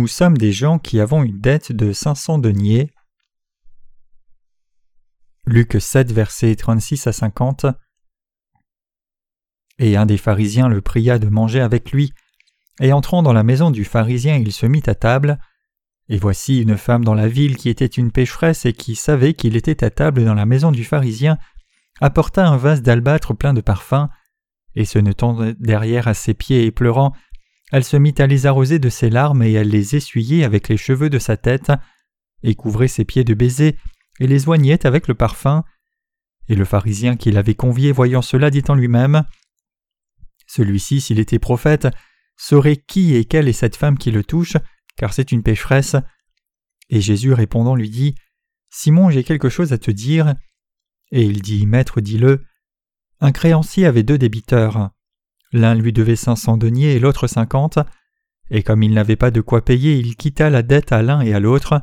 Nous sommes des gens qui avons une dette de 500 deniers. Luc 7, versets 36 à 50. Et un des pharisiens le pria de manger avec lui. Et entrant dans la maison du pharisien, il se mit à table. Et voici une femme dans la ville qui était une pécheresse et qui savait qu'il était à table dans la maison du pharisien, apporta un vase d'albâtre plein de parfums, et se tenant derrière à ses pieds et pleurant, elle se mit à les arroser de ses larmes et elle les essuyait avec les cheveux de sa tête, et couvrait ses pieds de baisers, et les oignait avec le parfum. Et le pharisien qui l'avait convié voyant cela dit en lui-même Celui-ci, s'il était prophète, saurait qui et quelle est cette femme qui le touche, car c'est une pécheresse. Et Jésus répondant lui dit Simon, j'ai quelque chose à te dire. Et il dit Maître, dis-le. Un créancier avait deux débiteurs. L'un lui devait cinq cents deniers et l'autre cinquante, et comme il n'avait pas de quoi payer, il quitta la dette à l'un et à l'autre.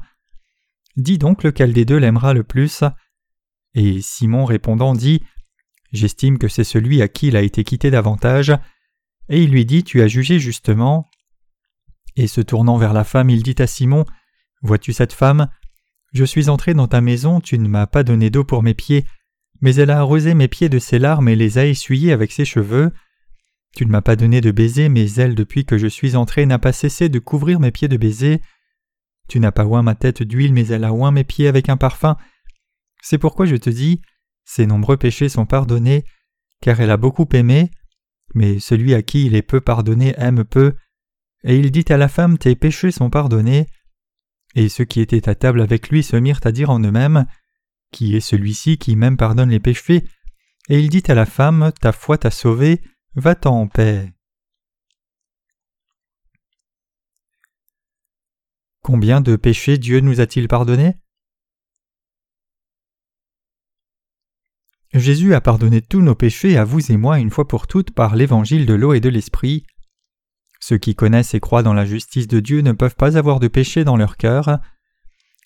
Dis donc lequel des deux l'aimera le plus. Et Simon répondant dit J'estime que c'est celui à qui il a été quitté davantage. Et il lui dit Tu as jugé justement. Et se tournant vers la femme, il dit à Simon Vois-tu cette femme? Je suis entré dans ta maison, tu ne m'as pas donné d'eau pour mes pieds, mais elle a arrosé mes pieds de ses larmes et les a essuyés avec ses cheveux. Tu ne m'as pas donné de baisers, mais elle, depuis que je suis entré, n'a pas cessé de couvrir mes pieds de baisers. Tu n'as pas oint ma tête d'huile, mais elle a oint mes pieds avec un parfum. C'est pourquoi je te dis, ses nombreux péchés sont pardonnés, car elle a beaucoup aimé, mais celui à qui il est peu pardonné aime peu. Et il dit à la femme, Tes péchés sont pardonnés. Et ceux qui étaient à table avec lui se mirent à dire en eux-mêmes, Qui est celui-ci qui même pardonne les péchés? Et il dit à la femme, Ta foi t'a sauvée, va-t'en en paix. Combien de péchés Dieu nous a-t-il pardonnés? Jésus a pardonné tous nos péchés à vous et moi une fois pour toutes par l'évangile de l'eau et de l'esprit. Ceux qui connaissent et croient dans la justice de Dieu ne peuvent pas avoir de péché dans leur cœur.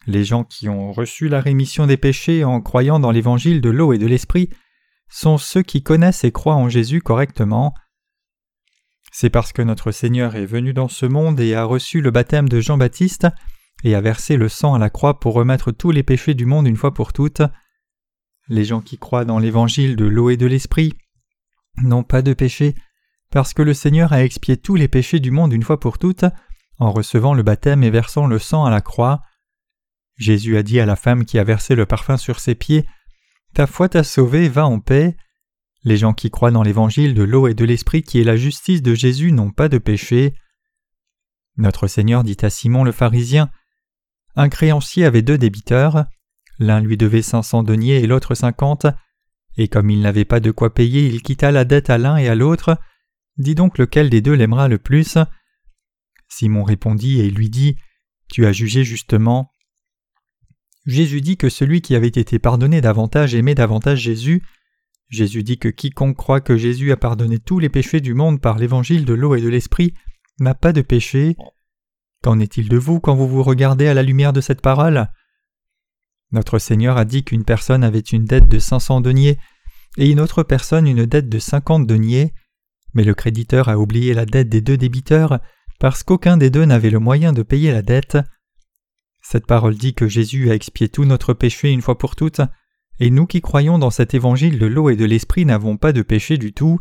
Les gens qui ont reçu la rémission des péchés en croyant dans l'évangile de l'eau et de l'esprit sont ceux qui connaissent et croient en Jésus correctement. C'est parce que notre Seigneur est venu dans ce monde et a reçu le baptême de Jean-Baptiste et a versé le sang à la croix pour remettre tous les péchés du monde une fois pour toutes. Les gens qui croient dans l'évangile de l'eau et de l'esprit n'ont pas de péché parce que le Seigneur a expié tous les péchés du monde une fois pour toutes en recevant le baptême et versant le sang à la croix. Jésus a dit à la femme qui a versé le parfum sur ses pieds Ta foi t'a sauvé, va en paix. Les gens qui croient dans l'évangile de l'eau et de l'esprit qui est la justice de Jésus n'ont pas de péché. Notre Seigneur dit à Simon le pharisien Un créancier avait deux débiteurs. L'un lui devait cinq cents deniers et l'autre cinquante. Et comme il n'avait pas de quoi payer, il quitta la dette à l'un et à l'autre. Dis donc lequel des deux l'aimera le plus? Simon répondit et lui dit Tu as jugé justement. Jésus dit que celui qui avait été pardonné davantage aimait davantage Jésus. Jésus dit que quiconque croit que Jésus a pardonné tous les péchés du monde par l'évangile de l'eau et de l'esprit n'a pas de péché. Qu'en est-il de vous quand vous vous regardez à la lumière de cette parole? Notre Seigneur a dit qu'une personne avait une dette de cinq cents deniers et une autre personne une dette de cinquante deniers, mais le créditeur a oublié la dette des deux débiteurs parce qu'aucun des deux n'avait le moyen de payer la dette. Cette parole dit que Jésus a expié tout notre péché une fois pour toutes, et nous qui croyons dans cet évangile de l'eau et de l'esprit n'avons pas de péché du tout.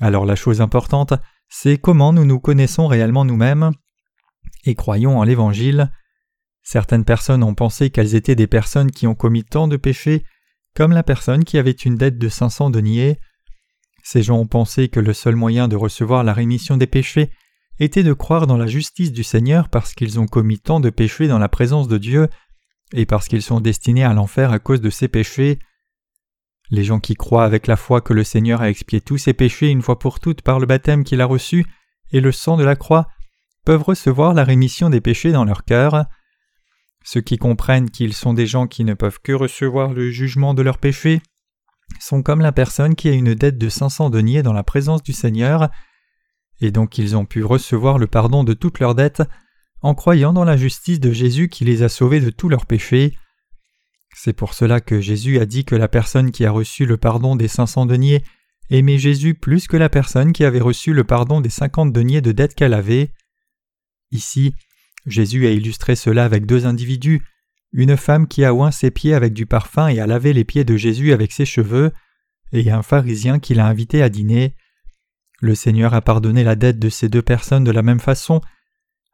Alors la chose importante, c'est comment nous nous connaissons réellement nous-mêmes et croyons en l'évangile. Certaines personnes ont pensé qu'elles étaient des personnes qui ont commis tant de péchés, comme la personne qui avait une dette de 500 deniers. Ces gens ont pensé que le seul moyen de recevoir la rémission des péchés était de croire dans la justice du Seigneur parce qu'ils ont commis tant de péchés dans la présence de Dieu et parce qu'ils sont destinés à l'enfer à cause de ces péchés. Les gens qui croient avec la foi que le Seigneur a expié tous ses péchés une fois pour toutes par le baptême qu'il a reçu et le sang de la croix peuvent recevoir la rémission des péchés dans leur cœur. Ceux qui comprennent qu'ils sont des gens qui ne peuvent que recevoir le jugement de leurs péchés sont comme la personne qui a une dette de 500 deniers dans la présence du Seigneur et donc ils ont pu recevoir le pardon de toutes leurs dettes en croyant dans la justice de Jésus qui les a sauvés de tous leurs péchés. C'est pour cela que Jésus a dit que la personne qui a reçu le pardon des cinq cents deniers aimait Jésus plus que la personne qui avait reçu le pardon des cinquante deniers de dettes qu'elle avait. Ici, Jésus a illustré cela avec deux individus, une femme qui a oint ses pieds avec du parfum et a lavé les pieds de Jésus avec ses cheveux, et un pharisien qui l'a invité à dîner. Le Seigneur a pardonné la dette de ces deux personnes de la même façon.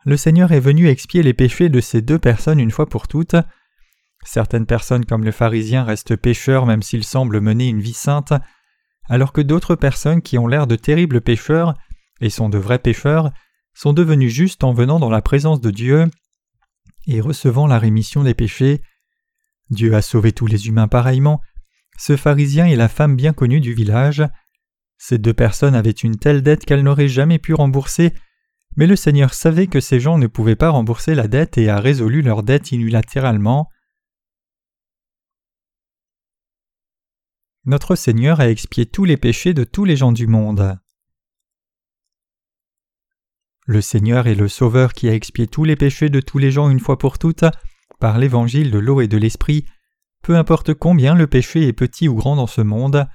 Le Seigneur est venu expier les péchés de ces deux personnes une fois pour toutes. Certaines personnes comme le pharisien restent pécheurs même s'ils semblent mener une vie sainte, alors que d'autres personnes qui ont l'air de terribles pécheurs et sont de vrais pécheurs sont devenus justes en venant dans la présence de Dieu et recevant la rémission des péchés. Dieu a sauvé tous les humains pareillement. Ce pharisien est la femme bien connue du village. Ces deux personnes avaient une telle dette qu'elles n'auraient jamais pu rembourser, mais le Seigneur savait que ces gens ne pouvaient pas rembourser la dette et a résolu leur dette unilatéralement. Notre Seigneur a expié tous les péchés de tous les gens du monde. Le Seigneur est le Sauveur qui a expié tous les péchés de tous les gens une fois pour toutes, par l'évangile de l'eau et de l'esprit, peu importe combien le péché est petit ou grand dans ce monde.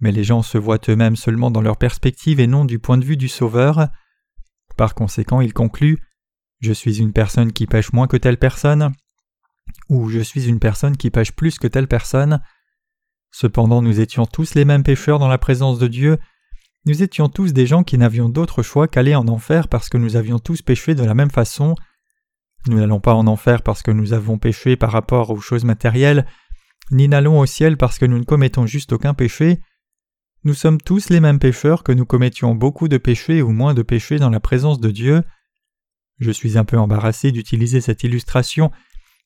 Mais les gens se voient eux-mêmes seulement dans leur perspective et non du point de vue du Sauveur. Par conséquent, ils concluent Je suis une personne qui pêche moins que telle personne, ou Je suis une personne qui pêche plus que telle personne. Cependant, nous étions tous les mêmes pécheurs dans la présence de Dieu, nous étions tous des gens qui n'avions d'autre choix qu'aller en enfer parce que nous avions tous péché de la même façon. Nous n'allons pas en enfer parce que nous avons péché par rapport aux choses matérielles, ni n'allons au ciel parce que nous ne commettons juste aucun péché. Nous sommes tous les mêmes pécheurs que nous commettions beaucoup de péchés ou moins de péchés dans la présence de Dieu. Je suis un peu embarrassé d'utiliser cette illustration,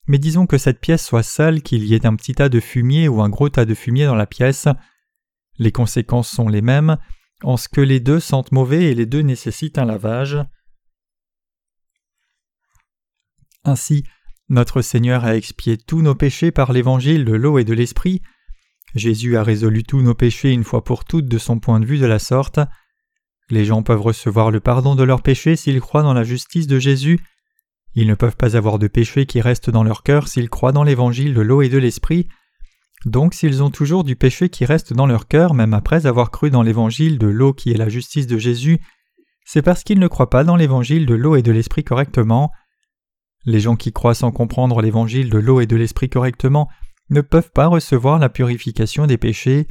mais disons que cette pièce soit sale, qu'il y ait un petit tas de fumier ou un gros tas de fumier dans la pièce. Les conséquences sont les mêmes, en ce que les deux sentent mauvais et les deux nécessitent un lavage. Ainsi, notre Seigneur a expié tous nos péchés par l'évangile de l'eau et de l'esprit. Jésus a résolu tous nos péchés une fois pour toutes de son point de vue de la sorte. Les gens peuvent recevoir le pardon de leurs péchés s'ils croient dans la justice de Jésus. Ils ne peuvent pas avoir de péché qui reste dans leur cœur s'ils croient dans l'évangile de l'eau et de l'esprit. Donc s'ils ont toujours du péché qui reste dans leur cœur même après avoir cru dans l'évangile de l'eau qui est la justice de Jésus, c'est parce qu'ils ne croient pas dans l'évangile de l'eau et de l'esprit correctement. Les gens qui croient sans comprendre l'évangile de l'eau et de l'esprit correctement ne peuvent pas recevoir la purification des péchés.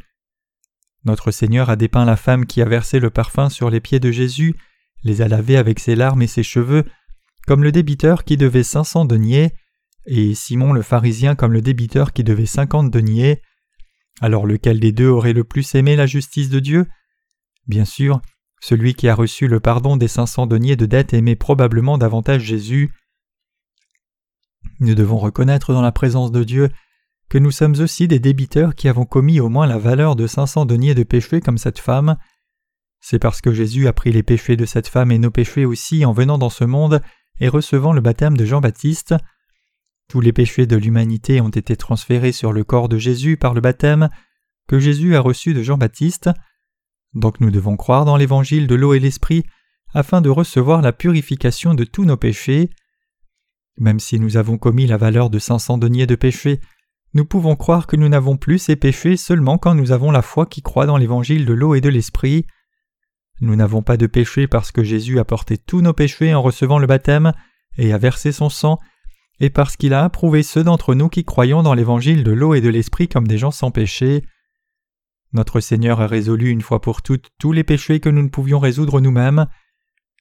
Notre Seigneur a dépeint la femme qui a versé le parfum sur les pieds de Jésus, les a lavés avec ses larmes et ses cheveux, comme le débiteur qui devait cinq cents deniers, et Simon le pharisien comme le débiteur qui devait cinquante deniers. Alors lequel des deux aurait le plus aimé la justice de Dieu? Bien sûr, celui qui a reçu le pardon des cinq cents deniers de dette aimait probablement davantage Jésus. Nous devons reconnaître dans la présence de Dieu que nous sommes aussi des débiteurs qui avons commis au moins la valeur de cinq cents deniers de péché comme cette femme. C'est parce que Jésus a pris les péchés de cette femme et nos péchés aussi en venant dans ce monde et recevant le baptême de Jean-Baptiste tous les péchés de l'humanité ont été transférés sur le corps de Jésus par le baptême que Jésus a reçu de Jean-Baptiste. Donc nous devons croire dans l'évangile de l'eau et l'esprit afin de recevoir la purification de tous nos péchés. Même si nous avons commis la valeur de cinq cents deniers de péché, nous pouvons croire que nous n'avons plus ces péchés seulement quand nous avons la foi qui croit dans l'évangile de l'eau et de l'esprit. Nous n'avons pas de péché parce que Jésus a porté tous nos péchés en recevant le baptême et a versé son sang et parce qu'il a approuvé ceux d'entre nous qui croyons dans l'évangile de l'eau et de l'esprit comme des gens sans péché. Notre Seigneur a résolu une fois pour toutes tous les péchés que nous ne pouvions résoudre nous-mêmes.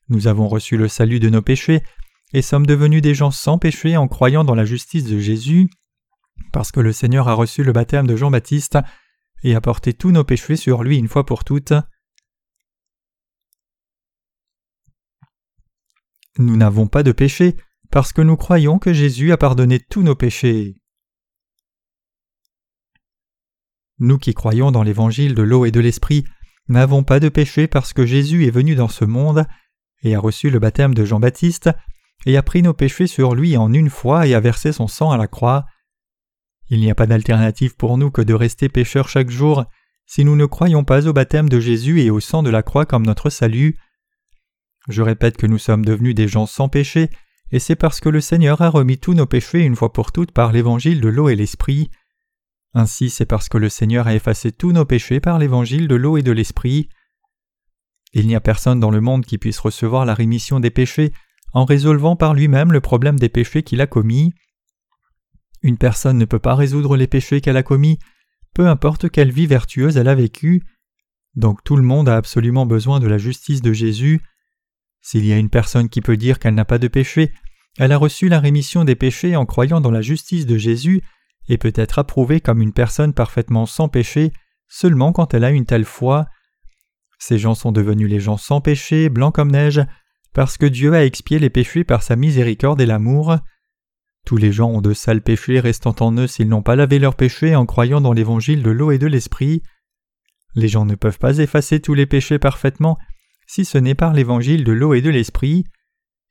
Nous avons reçu le salut de nos péchés et sommes devenus des gens sans péché en croyant dans la justice de Jésus, parce que le Seigneur a reçu le baptême de Jean-Baptiste et a porté tous nos péchés sur lui une fois pour toutes. Nous n'avons pas de péché parce que nous croyons que Jésus a pardonné tous nos péchés. Nous qui croyons dans l'évangile de l'eau et de l'esprit n'avons pas de péché parce que Jésus est venu dans ce monde et a reçu le baptême de Jean-Baptiste et a pris nos péchés sur lui en une fois et a versé son sang à la croix. Il n'y a pas d'alternative pour nous que de rester pécheurs chaque jour si nous ne croyons pas au baptême de Jésus et au sang de la croix comme notre salut. Je répète que nous sommes devenus des gens sans péché et c'est parce que le Seigneur a remis tous nos péchés une fois pour toutes par l'évangile de l'eau et l'esprit. Ainsi c'est parce que le Seigneur a effacé tous nos péchés par l'évangile de l'eau et de l'esprit. Il n'y a personne dans le monde qui puisse recevoir la rémission des péchés en résolvant par lui-même le problème des péchés qu'il a commis. Une personne ne peut pas résoudre les péchés qu'elle a commis, peu importe quelle vie vertueuse elle a vécue. Donc tout le monde a absolument besoin de la justice de Jésus. S'il y a une personne qui peut dire qu'elle n'a pas de péché, elle a reçu la rémission des péchés en croyant dans la justice de Jésus et peut être approuvée comme une personne parfaitement sans péché seulement quand elle a une telle foi. Ces gens sont devenus les gens sans péché, blancs comme neige, parce que Dieu a expié les péchés par sa miséricorde et l'amour. Tous les gens ont de sales péchés restant en eux s'ils n'ont pas lavé leurs péchés en croyant dans l'évangile de l'eau et de l'esprit. Les gens ne peuvent pas effacer tous les péchés parfaitement si ce n'est par l'évangile de l'eau et de l'esprit.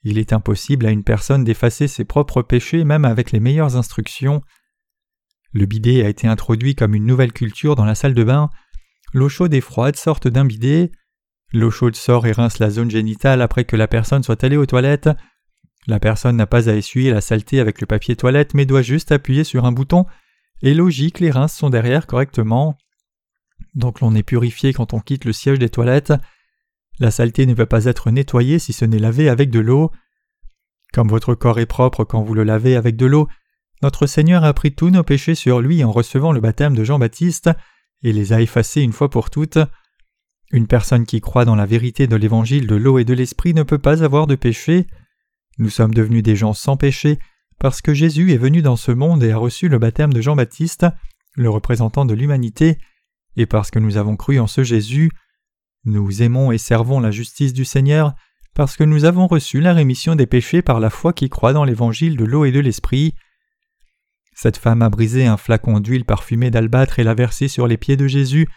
Il est impossible à une personne d'effacer ses propres péchés même avec les meilleures instructions. Le bidet a été introduit comme une nouvelle culture dans la salle de bain. L'eau chaude et froide sortent d'un bidet. L'eau chaude sort et rince la zone génitale après que la personne soit allée aux toilettes. La personne n'a pas à essuyer la saleté avec le papier toilette mais doit juste appuyer sur un bouton et logique les rinces sont derrière correctement. Donc l'on est purifié quand on quitte le siège des toilettes. La saleté ne peut pas être nettoyée si ce n'est lavé avec de l'eau. Comme votre corps est propre quand vous le lavez avec de l'eau, notre Seigneur a pris tous nos péchés sur lui en recevant le baptême de Jean-Baptiste et les a effacés une fois pour toutes. Une personne qui croit dans la vérité de l'évangile de l'eau et de l'esprit ne peut pas avoir de péché. Nous sommes devenus des gens sans péché parce que Jésus est venu dans ce monde et a reçu le baptême de Jean-Baptiste, le représentant de l'humanité, et parce que nous avons cru en ce Jésus, nous aimons et servons la justice du Seigneur parce que nous avons reçu la rémission des péchés par la foi qui croit dans l'évangile de l'eau et de l'esprit. Cette femme a brisé un flacon d'huile parfumée d'albâtre et l'a versé sur les pieds de Jésus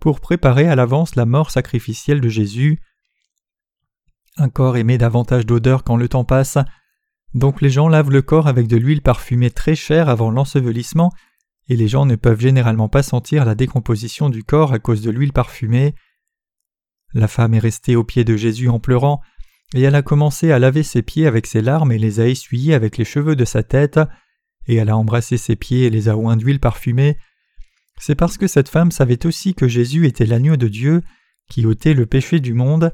pour préparer à l'avance la mort sacrificielle de Jésus. Un corps émet davantage d'odeur quand le temps passe, donc les gens lavent le corps avec de l'huile parfumée très chère avant l'ensevelissement, et les gens ne peuvent généralement pas sentir la décomposition du corps à cause de l'huile parfumée. La femme est restée aux pieds de Jésus en pleurant, et elle a commencé à laver ses pieds avec ses larmes et les a essuyés avec les cheveux de sa tête, et elle a embrassé ses pieds et les a oints d'huile parfumée. C'est parce que cette femme savait aussi que Jésus était l'agneau de Dieu, qui ôtait le péché du monde,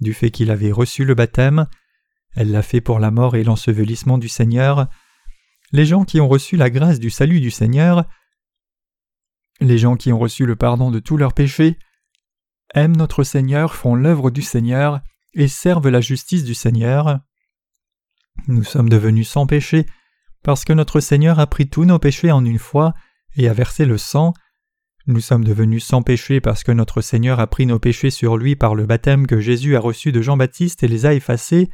du fait qu'il avait reçu le baptême. Elle l'a fait pour la mort et l'ensevelissement du Seigneur. Les gens qui ont reçu la grâce du salut du Seigneur, les gens qui ont reçu le pardon de tous leurs péchés, aiment notre Seigneur, font l'œuvre du Seigneur et servent la justice du Seigneur. Nous sommes devenus sans péché parce que notre Seigneur a pris tous nos péchés en une fois et a versé le sang. Nous sommes devenus sans péché parce que notre Seigneur a pris nos péchés sur lui par le baptême que Jésus a reçu de Jean-Baptiste et les a effacés.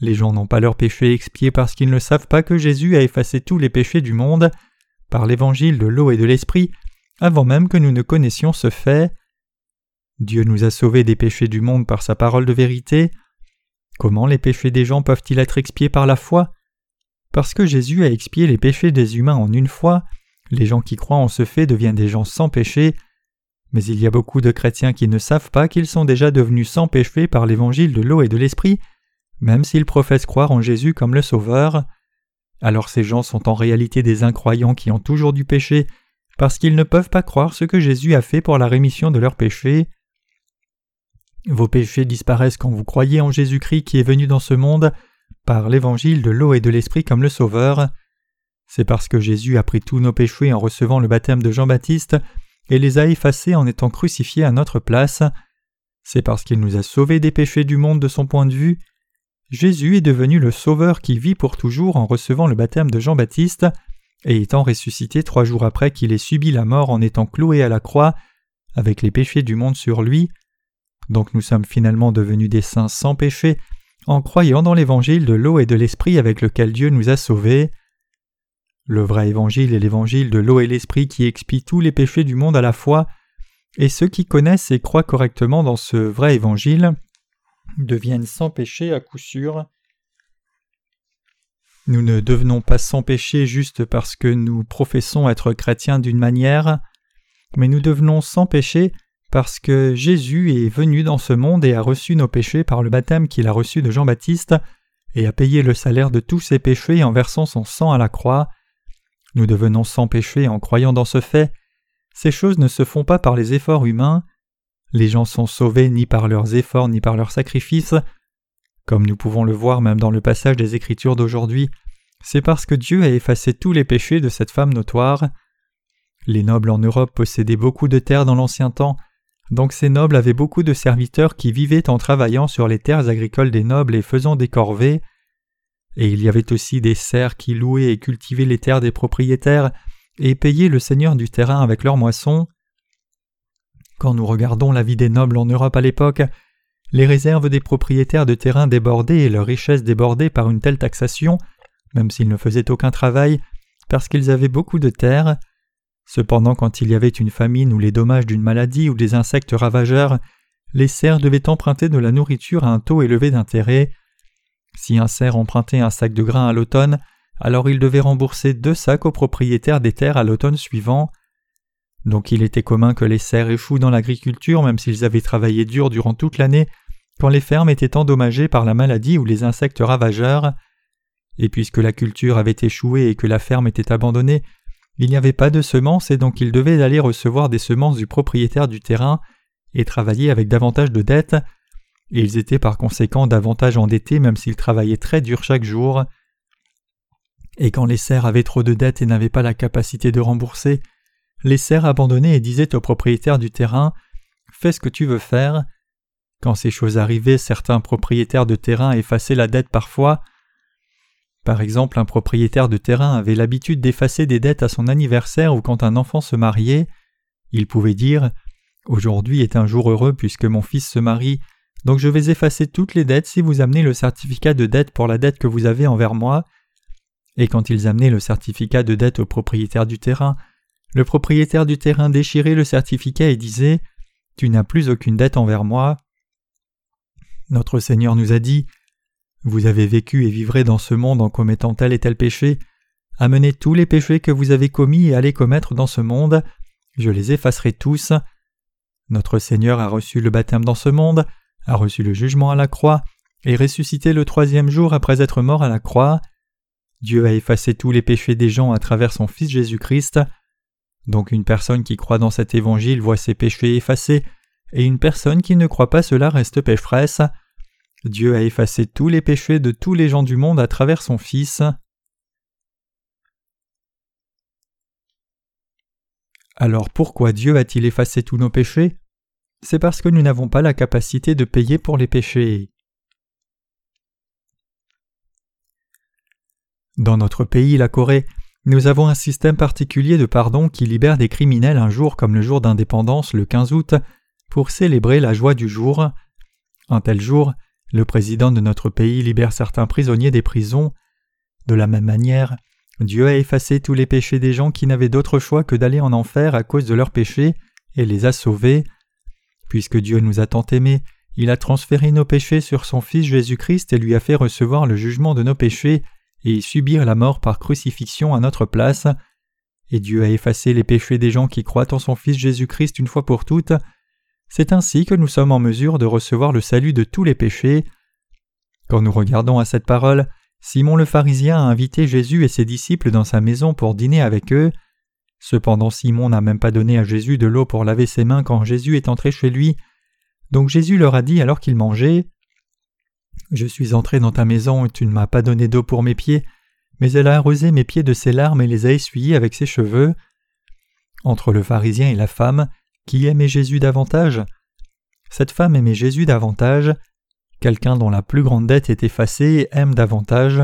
Les gens n'ont pas leurs péchés expiés parce qu'ils ne savent pas que Jésus a effacé tous les péchés du monde par l'évangile de l'eau et de l'esprit avant même que nous ne connaissions ce fait. Dieu nous a sauvés des péchés du monde par sa parole de vérité. Comment les péchés des gens peuvent-ils être expiés par la foi? Parce que Jésus a expié les péchés des humains en une fois, les gens qui croient en ce fait deviennent des gens sans péché, mais il y a beaucoup de chrétiens qui ne savent pas qu'ils sont déjà devenus sans péché par l'évangile de l'eau et de l'esprit, même s'ils professent croire en Jésus comme le Sauveur. Alors ces gens sont en réalité des incroyants qui ont toujours du péché, parce qu'ils ne peuvent pas croire ce que Jésus a fait pour la rémission de leurs péchés. Vos péchés disparaissent quand vous croyez en Jésus-Christ qui est venu dans ce monde par l'évangile de l'eau et de l'esprit comme le Sauveur. C'est parce que Jésus a pris tous nos péchés en recevant le baptême de Jean-Baptiste et les a effacés en étant crucifié à notre place. C'est parce qu'il nous a sauvés des péchés du monde de son point de vue. Jésus est devenu le Sauveur qui vit pour toujours en recevant le baptême de Jean-Baptiste et étant ressuscité trois jours après qu'il ait subi la mort en étant cloué à la croix, avec les péchés du monde sur lui. Donc nous sommes finalement devenus des saints sans péché en croyant dans l'évangile de l'eau et de l'esprit avec lequel Dieu nous a sauvés. Le vrai évangile est l'évangile de l'eau et l'esprit qui expie tous les péchés du monde à la fois, et ceux qui connaissent et croient correctement dans ce vrai évangile deviennent sans péché à coup sûr. Nous ne devenons pas sans péché juste parce que nous professons être chrétiens d'une manière, mais nous devenons sans péché parce que Jésus est venu dans ce monde et a reçu nos péchés par le baptême qu'il a reçu de Jean-Baptiste, et a payé le salaire de tous ses péchés en versant son sang à la croix. Nous devenons sans péché en croyant dans ce fait. Ces choses ne se font pas par les efforts humains. Les gens sont sauvés ni par leurs efforts ni par leurs sacrifices. Comme nous pouvons le voir même dans le passage des Écritures d'aujourd'hui, c'est parce que Dieu a effacé tous les péchés de cette femme notoire. Les nobles en Europe possédaient beaucoup de terres dans l'ancien temps, donc ces nobles avaient beaucoup de serviteurs qui vivaient en travaillant sur les terres agricoles des nobles et faisant des corvées. Et il y avait aussi des serfs qui louaient et cultivaient les terres des propriétaires et payaient le seigneur du terrain avec leurs moissons. Quand nous regardons la vie des nobles en Europe à l'époque, les réserves des propriétaires de terrain débordaient et leurs richesses débordaient par une telle taxation, même s'ils ne faisaient aucun travail, parce qu'ils avaient beaucoup de terres. Cependant, quand il y avait une famine ou les dommages d'une maladie ou des insectes ravageurs, les serfs devaient emprunter de la nourriture à un taux élevé d'intérêt. Si un cerf empruntait un sac de grains à l'automne, alors il devait rembourser deux sacs aux propriétaires des terres à l'automne suivant. Donc il était commun que les serfs échouent dans l'agriculture même s'ils avaient travaillé dur durant toute l'année, quand les fermes étaient endommagées par la maladie ou les insectes ravageurs. Et puisque la culture avait échoué et que la ferme était abandonnée, il n'y avait pas de semences et donc ils devaient aller recevoir des semences du propriétaire du terrain et travailler avec davantage de dettes, et ils étaient par conséquent davantage endettés même s'ils travaillaient très dur chaque jour. Et quand les serfs avaient trop de dettes et n'avaient pas la capacité de rembourser, les serfs abandonnaient et disaient au propriétaire du terrain Fais ce que tu veux faire. Quand ces choses arrivaient, certains propriétaires de terrain effaçaient la dette parfois, par exemple, un propriétaire de terrain avait l'habitude d'effacer des dettes à son anniversaire ou quand un enfant se mariait. Il pouvait dire Aujourd'hui est un jour heureux puisque mon fils se marie, donc je vais effacer toutes les dettes si vous amenez le certificat de dette pour la dette que vous avez envers moi. Et quand ils amenaient le certificat de dette au propriétaire du terrain, le propriétaire du terrain déchirait le certificat et disait Tu n'as plus aucune dette envers moi. Notre Seigneur nous a dit vous avez vécu et vivrez dans ce monde en commettant tel et tel péché. Amenez tous les péchés que vous avez commis et allez commettre dans ce monde. Je les effacerai tous. Notre Seigneur a reçu le baptême dans ce monde, a reçu le jugement à la croix, et ressuscité le troisième jour après être mort à la croix. Dieu a effacé tous les péchés des gens à travers son Fils Jésus-Christ. Donc une personne qui croit dans cet évangile voit ses péchés effacés, et une personne qui ne croit pas cela reste pécheresse. Dieu a effacé tous les péchés de tous les gens du monde à travers son Fils. Alors pourquoi Dieu a-t-il effacé tous nos péchés? C'est parce que nous n'avons pas la capacité de payer pour les péchés. Dans notre pays, la Corée, nous avons un système particulier de pardon qui libère des criminels un jour comme le jour d'indépendance le 15 août pour célébrer la joie du jour. Un tel jour, le président de notre pays libère certains prisonniers des prisons. De la même manière, Dieu a effacé tous les péchés des gens qui n'avaient d'autre choix que d'aller en enfer à cause de leurs péchés et les a sauvés. Puisque Dieu nous a tant aimés, il a transféré nos péchés sur son Fils Jésus-Christ et lui a fait recevoir le jugement de nos péchés et subir la mort par crucifixion à notre place. Et Dieu a effacé les péchés des gens qui croient en son Fils Jésus-Christ une fois pour toutes, c'est ainsi que nous sommes en mesure de recevoir le salut de tous les péchés. Quand nous regardons à cette parole, Simon le pharisien a invité Jésus et ses disciples dans sa maison pour dîner avec eux. Cependant Simon n'a même pas donné à Jésus de l'eau pour laver ses mains quand Jésus est entré chez lui. Donc Jésus leur a dit alors qu'ils mangeaient Je suis entré dans ta maison et tu ne m'as pas donné d'eau pour mes pieds, mais elle a arrosé mes pieds de ses larmes et les a essuyés avec ses cheveux. Entre le pharisien et la femme, qui aimait Jésus davantage? Cette femme aimait Jésus davantage. Quelqu'un dont la plus grande dette est effacée aime davantage.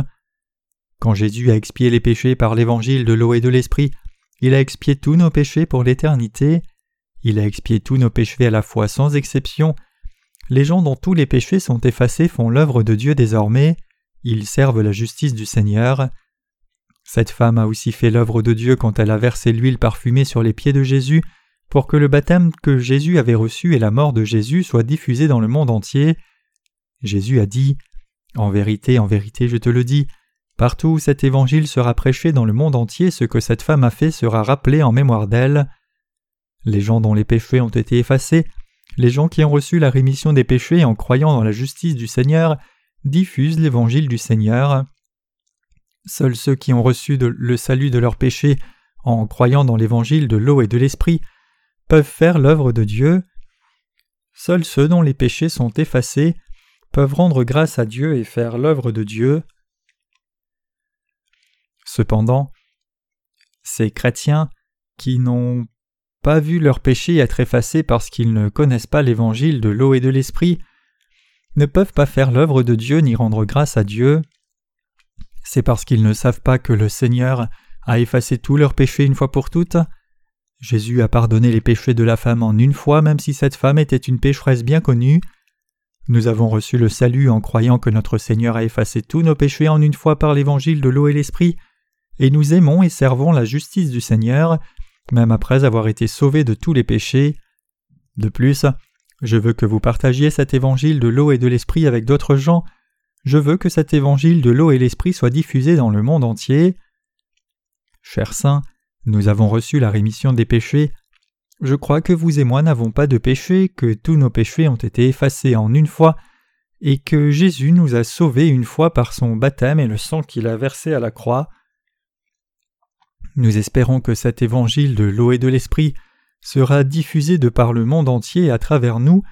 Quand Jésus a expié les péchés par l'évangile de l'eau et de l'esprit, il a expié tous nos péchés pour l'éternité. Il a expié tous nos péchés à la fois sans exception. Les gens dont tous les péchés sont effacés font l'œuvre de Dieu désormais. Ils servent la justice du Seigneur. Cette femme a aussi fait l'œuvre de Dieu quand elle a versé l'huile parfumée sur les pieds de Jésus pour que le baptême que Jésus avait reçu et la mort de Jésus soient diffusés dans le monde entier. Jésus a dit En vérité, en vérité, je te le dis, partout où cet évangile sera prêché dans le monde entier, ce que cette femme a fait sera rappelé en mémoire d'elle. Les gens dont les péchés ont été effacés, les gens qui ont reçu la rémission des péchés en croyant dans la justice du Seigneur, diffusent l'évangile du Seigneur. Seuls ceux qui ont reçu le salut de leurs péchés en croyant dans l'évangile de l'eau et de l'esprit peuvent faire l'œuvre de Dieu. Seuls ceux dont les péchés sont effacés peuvent rendre grâce à Dieu et faire l'œuvre de Dieu. Cependant, ces chrétiens qui n'ont pas vu leur péché être effacé parce qu'ils ne connaissent pas l'évangile de l'eau et de l'esprit, ne peuvent pas faire l'œuvre de Dieu ni rendre grâce à Dieu. C'est parce qu'ils ne savent pas que le Seigneur a effacé tous leurs péchés une fois pour toutes. Jésus a pardonné les péchés de la femme en une fois, même si cette femme était une pécheresse bien connue. Nous avons reçu le salut en croyant que notre Seigneur a effacé tous nos péchés en une fois par l'évangile de l'eau et l'esprit, et nous aimons et servons la justice du Seigneur, même après avoir été sauvés de tous les péchés. De plus, je veux que vous partagiez cet évangile de l'eau et de l'esprit avec d'autres gens. Je veux que cet évangile de l'eau et l'esprit soit diffusé dans le monde entier. Chers saints, nous avons reçu la rémission des péchés. Je crois que vous et moi n'avons pas de péché, que tous nos péchés ont été effacés en une fois, et que Jésus nous a sauvés une fois par son baptême et le sang qu'il a versé à la croix. Nous espérons que cet évangile de l'eau et de l'esprit sera diffusé de par le monde entier à travers nous,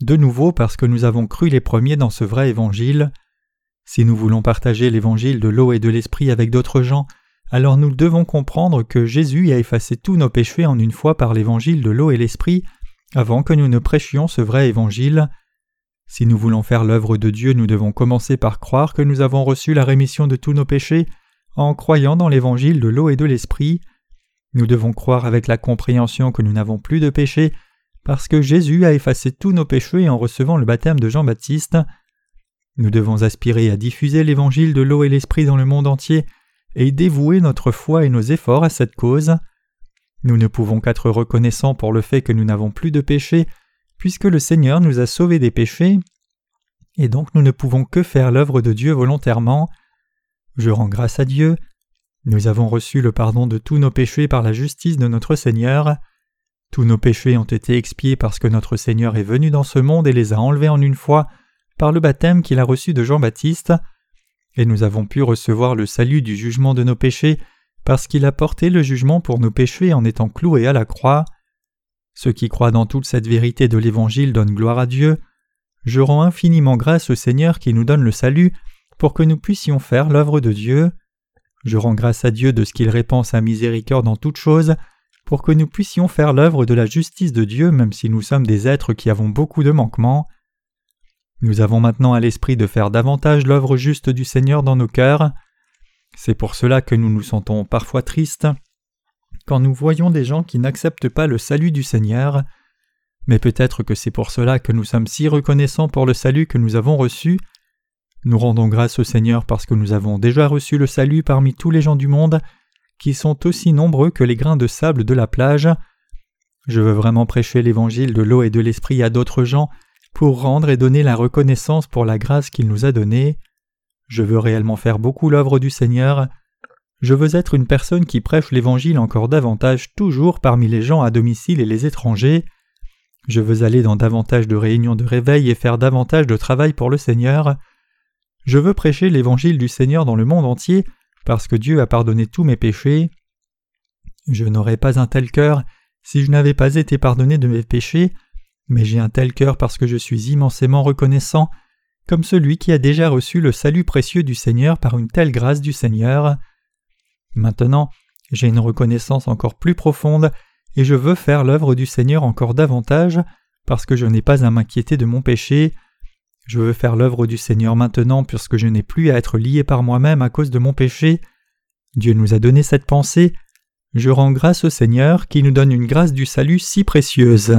de nouveau parce que nous avons cru les premiers dans ce vrai évangile. Si nous voulons partager l'évangile de l'eau et de l'esprit avec d'autres gens, alors nous devons comprendre que Jésus a effacé tous nos péchés en une fois par l'évangile de l'eau et l'esprit, avant que nous ne prêchions ce vrai évangile. Si nous voulons faire l'œuvre de Dieu, nous devons commencer par croire que nous avons reçu la rémission de tous nos péchés en croyant dans l'évangile de l'eau et de l'esprit. Nous devons croire avec la compréhension que nous n'avons plus de péchés, parce que Jésus a effacé tous nos péchés en recevant le baptême de Jean-Baptiste. Nous devons aspirer à diffuser l'évangile de l'eau et l'esprit dans le monde entier, et dévouer notre foi et nos efforts à cette cause. Nous ne pouvons qu'être reconnaissants pour le fait que nous n'avons plus de péché, puisque le Seigneur nous a sauvés des péchés, et donc nous ne pouvons que faire l'œuvre de Dieu volontairement. Je rends grâce à Dieu. Nous avons reçu le pardon de tous nos péchés par la justice de notre Seigneur. Tous nos péchés ont été expiés parce que notre Seigneur est venu dans ce monde et les a enlevés en une fois par le baptême qu'il a reçu de Jean-Baptiste et nous avons pu recevoir le salut du jugement de nos péchés parce qu'il a porté le jugement pour nos péchés en étant cloué à la croix. Ceux qui croient dans toute cette vérité de l'Évangile donnent gloire à Dieu. Je rends infiniment grâce au Seigneur qui nous donne le salut pour que nous puissions faire l'œuvre de Dieu. Je rends grâce à Dieu de ce qu'il répand sa miséricorde en toutes choses, pour que nous puissions faire l'œuvre de la justice de Dieu même si nous sommes des êtres qui avons beaucoup de manquements. Nous avons maintenant à l'esprit de faire davantage l'œuvre juste du Seigneur dans nos cœurs. C'est pour cela que nous nous sentons parfois tristes quand nous voyons des gens qui n'acceptent pas le salut du Seigneur. Mais peut-être que c'est pour cela que nous sommes si reconnaissants pour le salut que nous avons reçu. Nous rendons grâce au Seigneur parce que nous avons déjà reçu le salut parmi tous les gens du monde, qui sont aussi nombreux que les grains de sable de la plage. Je veux vraiment prêcher l'évangile de l'eau et de l'esprit à d'autres gens pour rendre et donner la reconnaissance pour la grâce qu'il nous a donnée. Je veux réellement faire beaucoup l'œuvre du Seigneur. Je veux être une personne qui prêche l'Évangile encore davantage toujours parmi les gens à domicile et les étrangers. Je veux aller dans davantage de réunions de réveil et faire davantage de travail pour le Seigneur. Je veux prêcher l'Évangile du Seigneur dans le monde entier parce que Dieu a pardonné tous mes péchés. Je n'aurais pas un tel cœur si je n'avais pas été pardonné de mes péchés mais j'ai un tel cœur parce que je suis immensément reconnaissant, comme celui qui a déjà reçu le salut précieux du Seigneur par une telle grâce du Seigneur. Maintenant, j'ai une reconnaissance encore plus profonde, et je veux faire l'œuvre du Seigneur encore davantage, parce que je n'ai pas à m'inquiéter de mon péché. Je veux faire l'œuvre du Seigneur maintenant puisque je n'ai plus à être lié par moi-même à cause de mon péché. Dieu nous a donné cette pensée. Je rends grâce au Seigneur qui nous donne une grâce du salut si précieuse.